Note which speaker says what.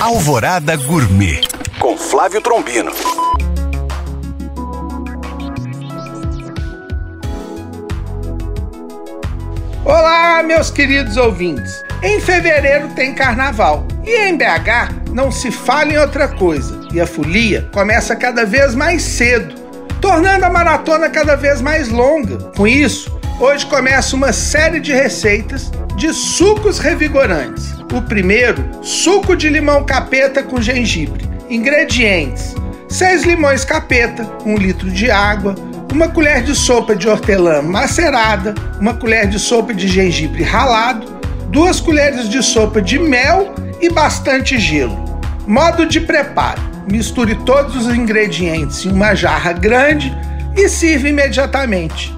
Speaker 1: Alvorada Gourmet com Flávio Trombino.
Speaker 2: Olá, meus queridos ouvintes. Em fevereiro tem carnaval e em BH não se fala em outra coisa e a folia começa cada vez mais cedo, tornando a maratona cada vez mais longa. Com isso, hoje começa uma série de receitas de sucos revigorantes. O primeiro, suco de limão capeta com gengibre. Ingredientes: 6 limões capeta, 1 litro de água, uma colher de sopa de hortelã macerada, uma colher de sopa de gengibre ralado, duas colheres de sopa de mel e bastante gelo. Modo de preparo: misture todos os ingredientes em uma jarra grande e sirva imediatamente.